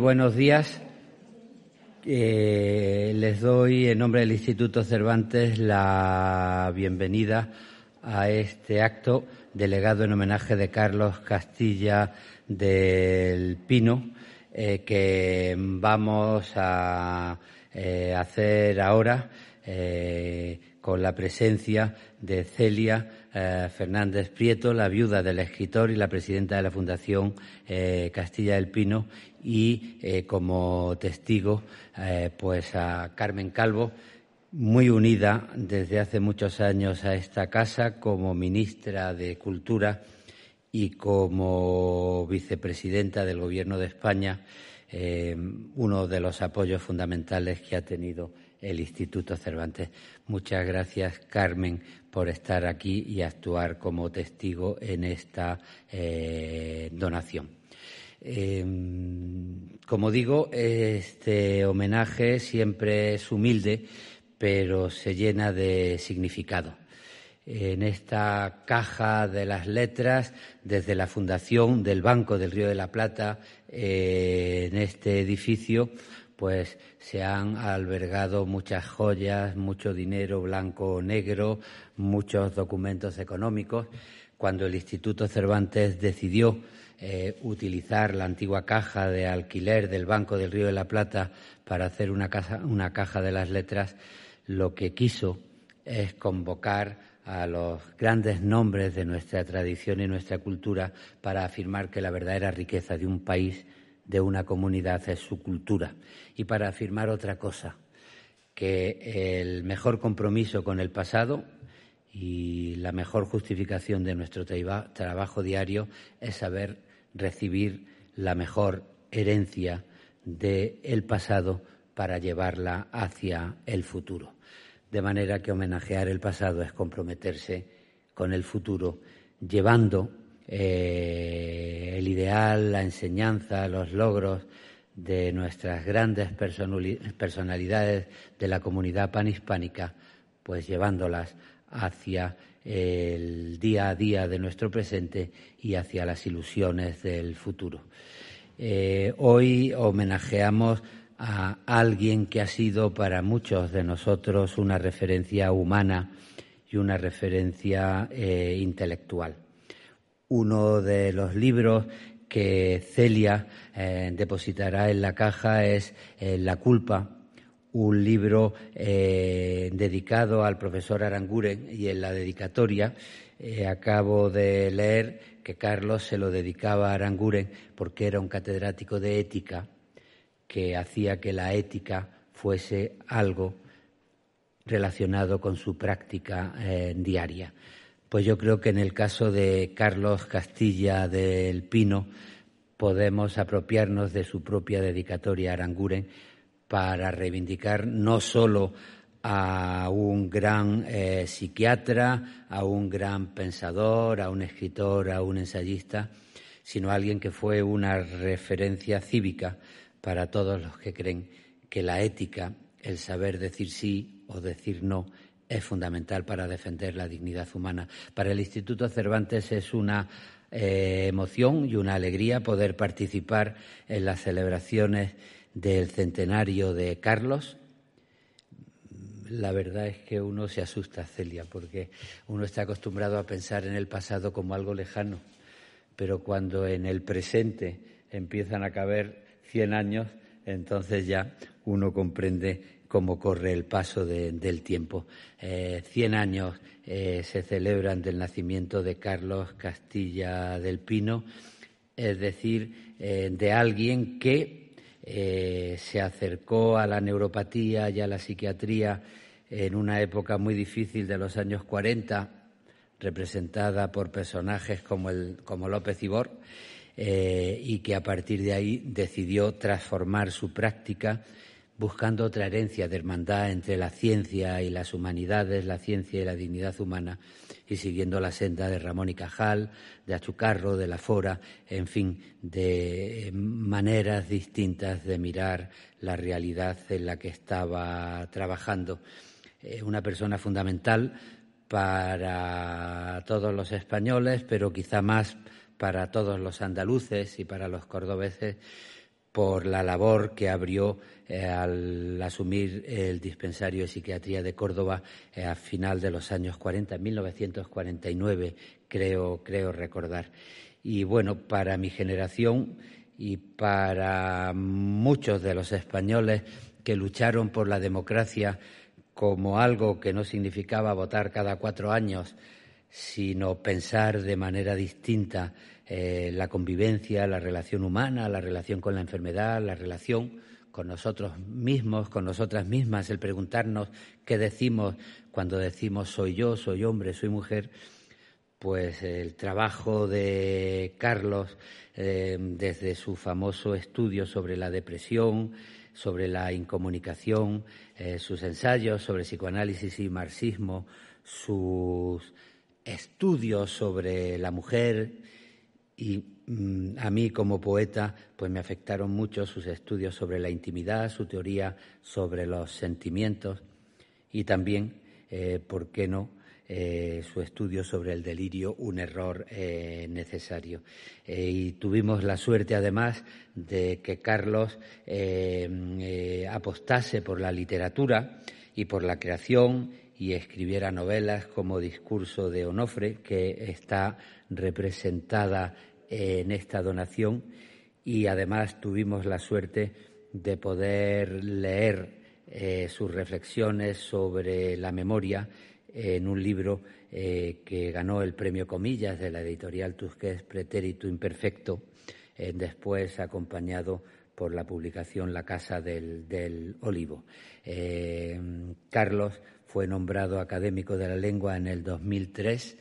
buenos días. Eh, les doy en nombre del Instituto Cervantes la bienvenida a este acto delegado en homenaje de Carlos Castilla del Pino eh, que vamos a eh, hacer ahora con la presencia de Celia Fernández Prieto, la viuda del escritor y la presidenta de la Fundación Castilla del Pino, y eh, como testigo eh, pues a Carmen Calvo, muy unida desde hace muchos años a esta casa como ministra de Cultura y como vicepresidenta del Gobierno de España, eh, uno de los apoyos fundamentales que ha tenido el Instituto Cervantes. Muchas gracias, Carmen, por estar aquí y actuar como testigo en esta donación. Em, como digo, este homenaje siempre es humilde, pero se llena de significado. En esta caja de las letras, desde la fundación del Banco del Río de la Plata, eh, en este edificio, pues se han albergado muchas joyas, mucho dinero blanco o negro, muchos documentos económicos. Cuando el Instituto Cervantes decidió eh, utilizar la antigua caja de alquiler del Banco del Río de la Plata para hacer una, una caja de las letras, lo que quiso es convocar a los grandes nombres de nuestra tradición y nuestra cultura para afirmar que la verdadera riqueza de un país, de una comunidad, es su cultura. Y para afirmar otra cosa, que el mejor compromiso con el pasado y la mejor justificación de nuestro trabajo diario es saber recibir la mejor herencia del pasado para llevarla hacia el futuro. De manera que homenajear el pasado es comprometerse con el futuro, llevando eh, el ideal, la enseñanza, los logros de nuestras grandes personalidades de la comunidad panhispánica, pues llevándolas hacia el día a día de nuestro presente y hacia las ilusiones del futuro. Eh, hoy homenajeamos a alguien que ha sido para muchos de nosotros una referencia humana y una referencia eh, intelectual. Uno de los libros que Celia eh, depositará en la caja es La culpa, un libro eh, dedicado al profesor Aranguren y en la dedicatoria eh, acabo de leer que Carlos se lo dedicaba a Aranguren porque era un catedrático de ética que hacía que la ética fuese algo relacionado con su práctica eh, diaria. Pues yo creo que en el caso de Carlos Castilla del Pino podemos apropiarnos de su propia dedicatoria a Aranguren para reivindicar no solo a un gran eh, psiquiatra, a un gran pensador, a un escritor, a un ensayista, sino a alguien que fue una referencia cívica para todos los que creen que la ética, el saber decir sí o decir no, es fundamental para defender la dignidad humana. Para el Instituto Cervantes es una eh, emoción y una alegría poder participar en las celebraciones del centenario de Carlos, la verdad es que uno se asusta, Celia, porque uno está acostumbrado a pensar en el pasado como algo lejano, pero cuando en el presente empiezan a caber 100 años, entonces ya uno comprende cómo corre el paso del tiempo. Eh, cien años eh, se celebran del nacimiento de Carlos Castilla del Pino, es decir, eh, de alguien que se acercó a la neuropatía y a la psiquiatría en una época muy difícil de los años 40, representada por personajes como, el, como López Ibor, y que a partir de ahí decidió transformar su práctica buscando otra herencia de hermandad entre la ciencia y las humanidades, la ciencia y la dignidad humana, y siguiendo la senda de Ramón y Cajal, de Achucarro, de La Fora, en fin, de maneras distintas de mirar la realidad en la que estaba trabajando. Eh, una persona fundamental para todos los españoles, pero quizá más para todos los andaluces y para los cordobeses, por la labor que abrió eh, al asumir el dispensario de psiquiatría de Córdoba eh, a final de los años 40, 1949, creo, creo recordar. Y bueno, para mi generación y para muchos de los españoles que lucharon por la democracia como algo que no significaba votar cada cuatro años, sino pensar de manera distinta eh, la convivencia, la relación humana, la relación con la enfermedad, la relación con nosotros mismos, con nosotras mismas, el preguntarnos qué decimos cuando decimos soy yo, soy hombre, soy mujer, pues el trabajo de Carlos eh, desde su famoso estudio sobre la depresión, sobre la incomunicación, eh, sus ensayos sobre psicoanálisis y marxismo, sus estudios sobre la mujer y mm, a mí como poeta pues me afectaron mucho sus estudios sobre la intimidad, su teoría sobre los sentimientos y también, eh, ¿por qué no?, eh, su estudio sobre el delirio, un error eh, necesario. y tuvimos la suerte, además, de que Carlos apostase por la literatura y por la creación y escribiera novelas como Discurso de Onofre, que está representada en esta donación y además tuvimos la suerte de poder leer eh, sus reflexiones sobre la memoria en un libro eh, que ganó el premio Comillas de la editorial Tusquets Pretérito Imperfecto, eh, después acompañado por la publicación La Casa del, del Olivo. Carlos fue nombrado académico de la lengua en el 2003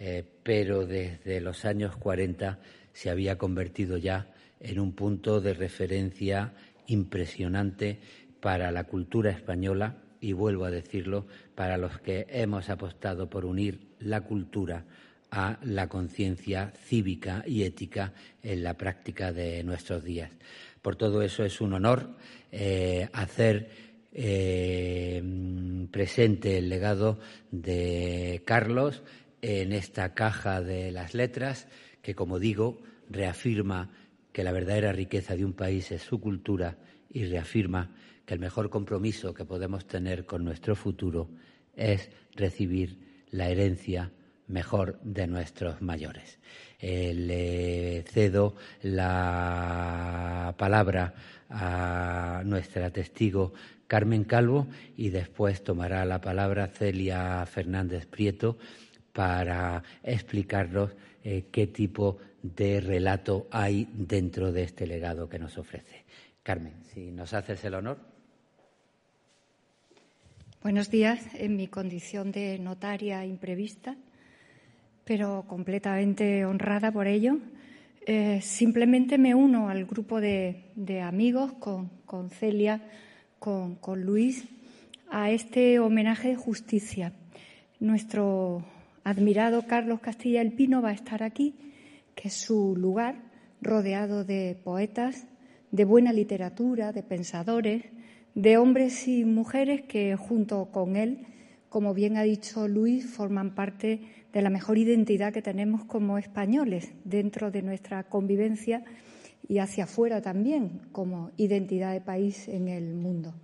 eh, pero desde los años 40 se había convertido ya en un punto de referencia impresionante para la cultura española y vuelvo a decirlo, para los que hemos apostado por unir la cultura a la conciencia cívica y ética en la práctica de nuestros días. Por todo eso es un honor eh, hacer eh, presente el legado de Carlos en esta caja de las letras que, como digo, reafirma que la verdadera riqueza de un país es su cultura y reafirma que el mejor compromiso que podemos tener con nuestro futuro es recibir la herencia mejor de nuestros mayores. Eh, le cedo la palabra a nuestra testigo Carmen Calvo y después tomará la palabra Celia Fernández Prieto para explicarnos eh, qué tipo de relato hay dentro de este legado que nos ofrece. Carmen, si nos haces el honor. Buenos días, en mi condición de notaria imprevista, pero completamente honrada por ello. Eh, simplemente me uno al grupo de, amigos con, Celia, con, con Luis, a este homenaje de justicia. Nuestro admirado Carlos Castilla el Pino va a estar aquí, que es su lugar, rodeado de poetas, de buena literatura, de pensadores, de hombres y mujeres que junto con él, como bien ha dicho Luis, forman parte de la mejor identidad que tenemos como españoles dentro de nuestra convivencia y hacia afuera también como identidad de país en el mundo.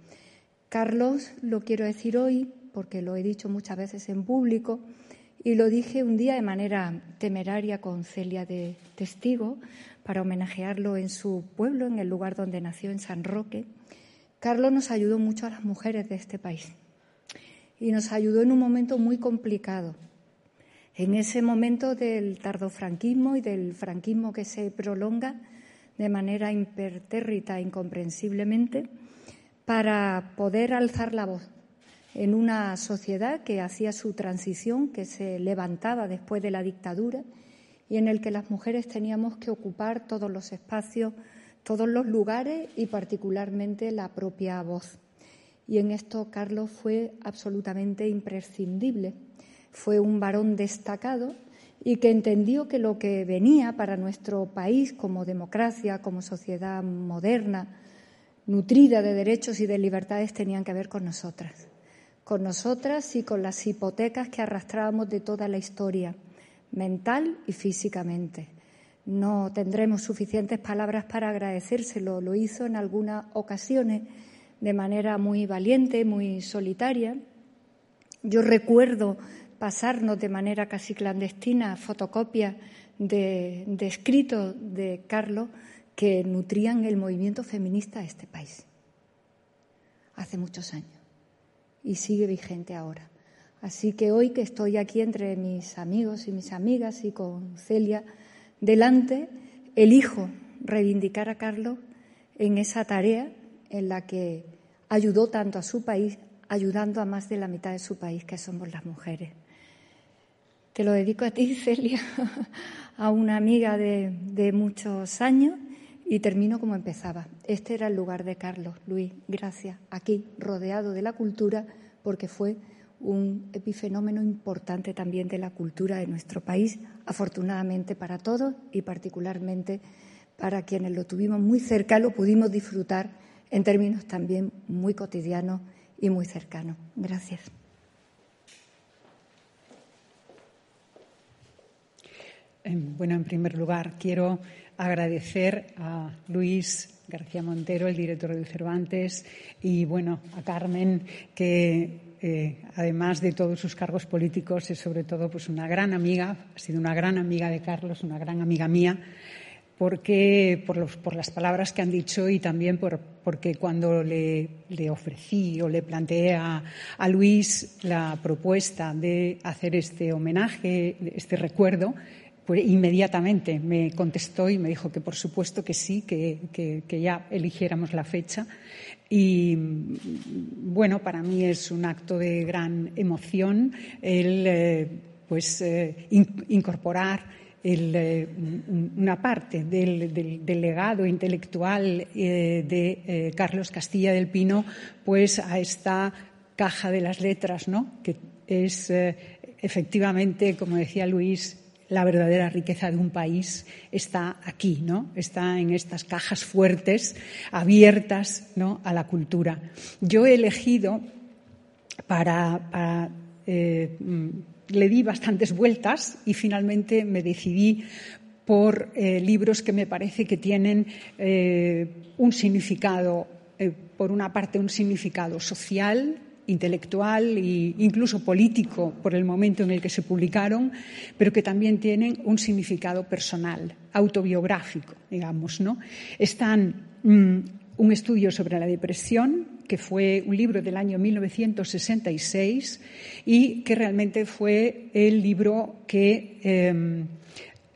Carlos, lo quiero decir hoy, porque lo he dicho muchas veces en público, y lo dije un día de manera temeraria con Celia de testigo para homenajearlo en su pueblo, en el lugar donde nació, en San Roque. Carlos nos ayudó mucho a las mujeres de este país y nos ayudó en un momento muy complicado. En ese momento del tardofranquismo y del franquismo que se prolonga de manera impertérrita, incomprensiblemente, para poder alzar la voz en una sociedad que hacía su transición, que se levantaba después de la dictadura y en el que las mujeres teníamos que ocupar todos los espacios, todos los lugares y particularmente la propia voz. Y en esto Carlos fue absolutamente imprescindible. Fue un varón destacado y que entendió que lo que venía para nuestro país como democracia, como sociedad moderna, nutrida de derechos y de libertades, tenían que ver con nosotras con nosotras y con las hipotecas que arrastrábamos de toda la historia, mental y físicamente. no tendremos suficientes palabras para agradecérselo. Lo hizo en algunas ocasiones de manera muy valiente, muy solitaria. Yo recuerdo pasarnos de manera casi clandestina fotocopias de, de escritos de Carlos que nutrían el movimiento feminista de este país. Hace muchos años. Y sigue vigente ahora. Así que hoy que estoy aquí entre mis amigos y mis amigas y con Celia delante, elijo reivindicar a Carlos en esa tarea en la que ayudó tanto a su país, ayudando a más de la mitad de su país, que somos las mujeres. Te lo dedico a ti, Celia, a una amiga de, de muchos años y termino como empezaba. Este era el lugar de Carlos, Luis, gracias, aquí, rodeado de la cultura, porque fue un epifenómeno importante también de la cultura de nuestro país, afortunadamente para todos y particularmente para quienes lo tuvimos muy cerca, lo pudimos disfrutar en términos también muy cotidianos y muy cercanos. Gracias. Bueno, en primer lugar, quiero agradecer a Luis García Montero, el director de Cervantes, y bueno, a Carmen, que eh, además de todos sus cargos políticos, es sobre todo pues una gran amiga, ha sido una gran amiga de Carlos, una gran amiga mía, porque por, las palabras que han dicho y también porque cuando le, ofrecí o le planteé a, Luis la propuesta de hacer este homenaje, este recuerdo, pues inmediatamente me contestó y me dijo que por supuesto que sí, que ya eligiéramos la fecha. Y bueno, para mí es un acto de gran emoción el eh, pues eh, incorporar eh, una parte del, legado intelectual de Carlos Castilla del Pino pues a esta caja de las letras, ¿no? que es efectivamente, como decía Luis, la verdadera riqueza de un país está aquí, ¿no? Está en estas cajas fuertes, abiertas, ¿no? A la cultura. Yo he elegido para, eh, le di bastantes vueltas y finalmente me decidí por eh, libros que me parece que tienen eh, un significado, por una parte un significado social, intelectual e incluso político por el momento en el que se publicaron, pero que también tienen un significado personal, autobiográfico, digamos, ¿no? Están mm, un estudio sobre la depresión, que fue un libro del año 1966 y que realmente fue el libro que em,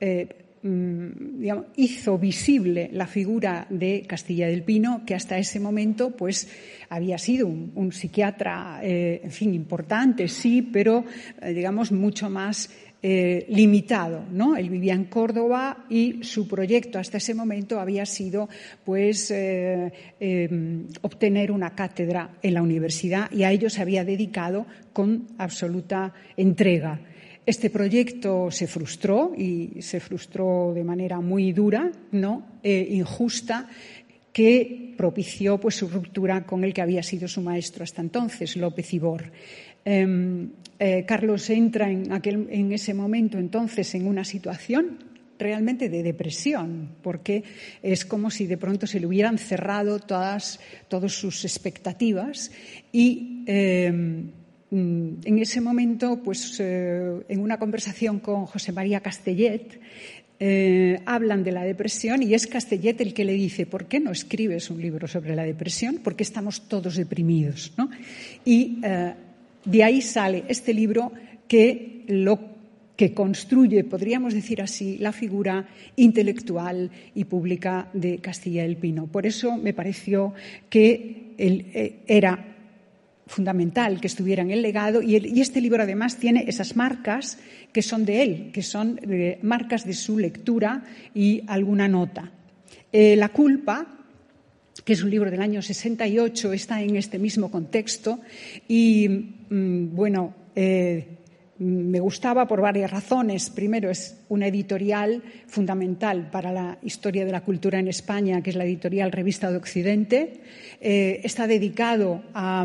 eh, Mm, hizo visible la figura de Castilla del Pino, que hasta ese momento pues había sido un, psiquiatra, eh, en fin, importante, sí, pero eh, digamos mucho más eh, limitado, ¿no? Él vivía en Córdoba y su proyecto hasta ese momento había sido, pues, em, obtener una cátedra en la universidad y a ello se había dedicado con absoluta entrega. Este proyecto se frustró y se frustró de manera muy dura, ¿no? Eh, injusta, que propició pues, su ruptura con el que había sido su maestro hasta entonces, López Ibor. Em, eh, Carlos entra en, aquel, en ese momento entonces en una situación realmente de depresión, porque es como si de pronto se le hubieran cerrado todas, todas sus expectativas y Mm, en ese momento, pues eh, en una conversación con José María Castellet, eh, hablan de la depresión y es Castellet el que le dice, ¿por qué no escribes un libro sobre la depresión? Porque estamos todos deprimidos. Y eh, de ahí sale este libro que lo que construye, podríamos decir así, la figura intelectual y pública de Castilla del Pino. Por eso me pareció que él, era fundamental que estuviera en el legado y, este libro además tiene esas marcas que son de él, que son eh, marcas de su lectura y alguna nota. Eh, la culpa, que es un libro del año 68, está en este mismo contexto y, mm, bueno, eh, me gustaba por varias razones. Primero, es una editorial fundamental para la historia de la cultura en España, que es la editorial Revista de Occidente. está dedicado a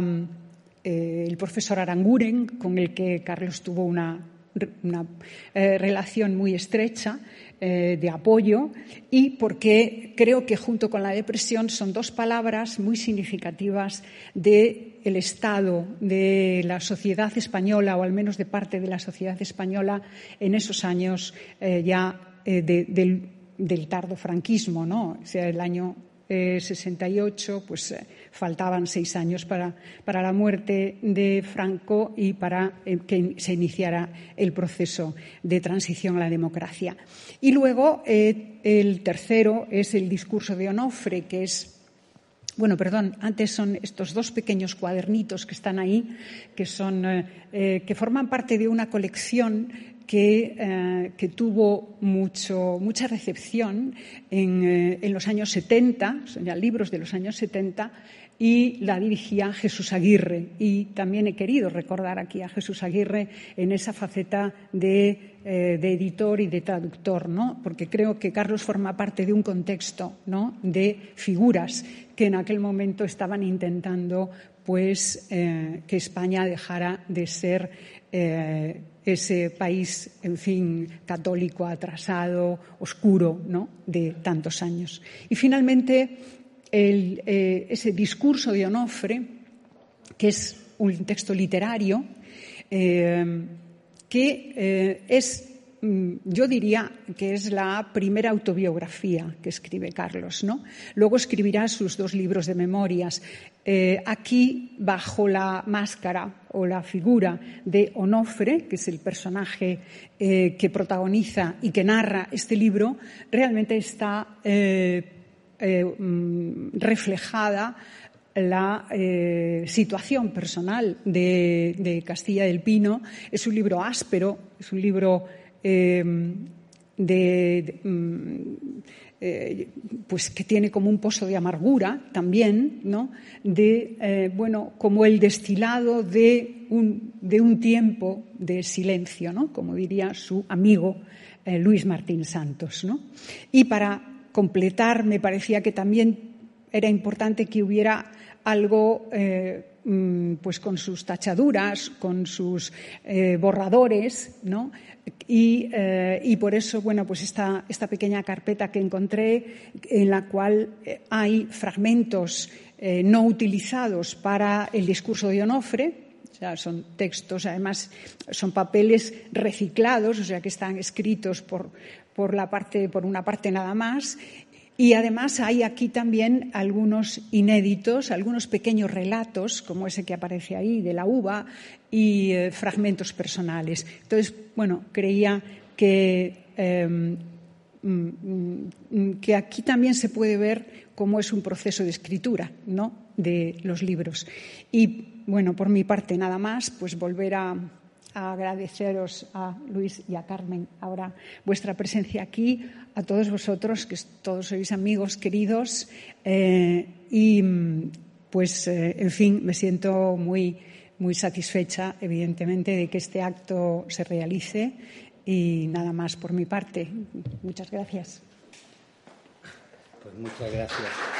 eh, el profesor Aranguren, con el que Carlos tuvo una eh, relación muy estrecha eh, de apoyo y porque creo que junto con la depresión son dos palabras muy significativas del el estado de la sociedad española o al menos de parte de la sociedad española en esos años ya del, del tardo franquismo, ¿no? O sea, el año 68, pues faltaban seis años para, para la muerte de Franco y para eh, que se iniciara el proceso de transición a la democracia. Y luego eh, el tercero es el discurso de Onofre, que es bueno, perdón, antes son estos dos pequeños cuadernitos que están ahí, que, son, eh, que forman parte de una colección que, que tuvo mucho, mucha recepción en, en, los años 70, son ya libros de los años 70, y la dirigía Jesús Aguirre. Y también he querido recordar aquí a Jesús Aguirre en esa faceta de, eh, editor y de traductor, ¿no? porque creo que Carlos forma parte de un contexto ¿no? de figuras que en aquel momento estaban intentando pues, eh, que España dejara de ser eh, ese país, en fin, católico, atrasado, oscuro, ¿no? de tantos años. Y finalmente, eh, ese discurso de Onofre, que es un texto literario, eh, que eh, es, mm, yo diría que es la primera autobiografía que escribe Carlos. ¿no? Luego escribirá sus dos libros de memorias. Aquí, bajo la máscara o la figura de Onofre, que es el personaje que protagoniza y que narra este libro, realmente está eh, mm, reflejada la eh, situación personal de, Castilla del Pino. Es un libro áspero, es un libro em, de, mm, eh, pues que tiene como un pozo de amargura también, ¿no? De bueno, como el destilado de un, de un tiempo de silencio, ¿no? Como diría su amigo Luis Martín Santos, ¿no? Y para completar, me parecía que también era importante que hubiera algo eh, pues con sus tachaduras, con sus eh, borradores, ¿no? Eh, y, por eso, bueno, pues esta, esta, pequeña carpeta que encontré en la cual hay fragmentos no utilizados para el discurso de Onofre, o sea, son textos, además son papeles reciclados, o sea, que están escritos por, por, la parte, por una parte nada más. Y además hay aquí también algunos inéditos, algunos pequeños relatos, como ese que aparece ahí, de la uva, y eh, fragmentos personales. Entonces, bueno, creía que, em, mm, que aquí también se puede ver cómo es un proceso de escritura ¿no? de los libros. Y, bueno, por mi parte nada más, pues volver a, agradeceros a Luis y a Carmen ahora vuestra presencia aquí, a todos vosotros, que todos sois amigos queridos, eh, y pues, eh, en fin, me siento muy, muy satisfecha, evidentemente, de que este acto se realice y nada más por mi parte. Muchas gracias. Pues muchas gracias.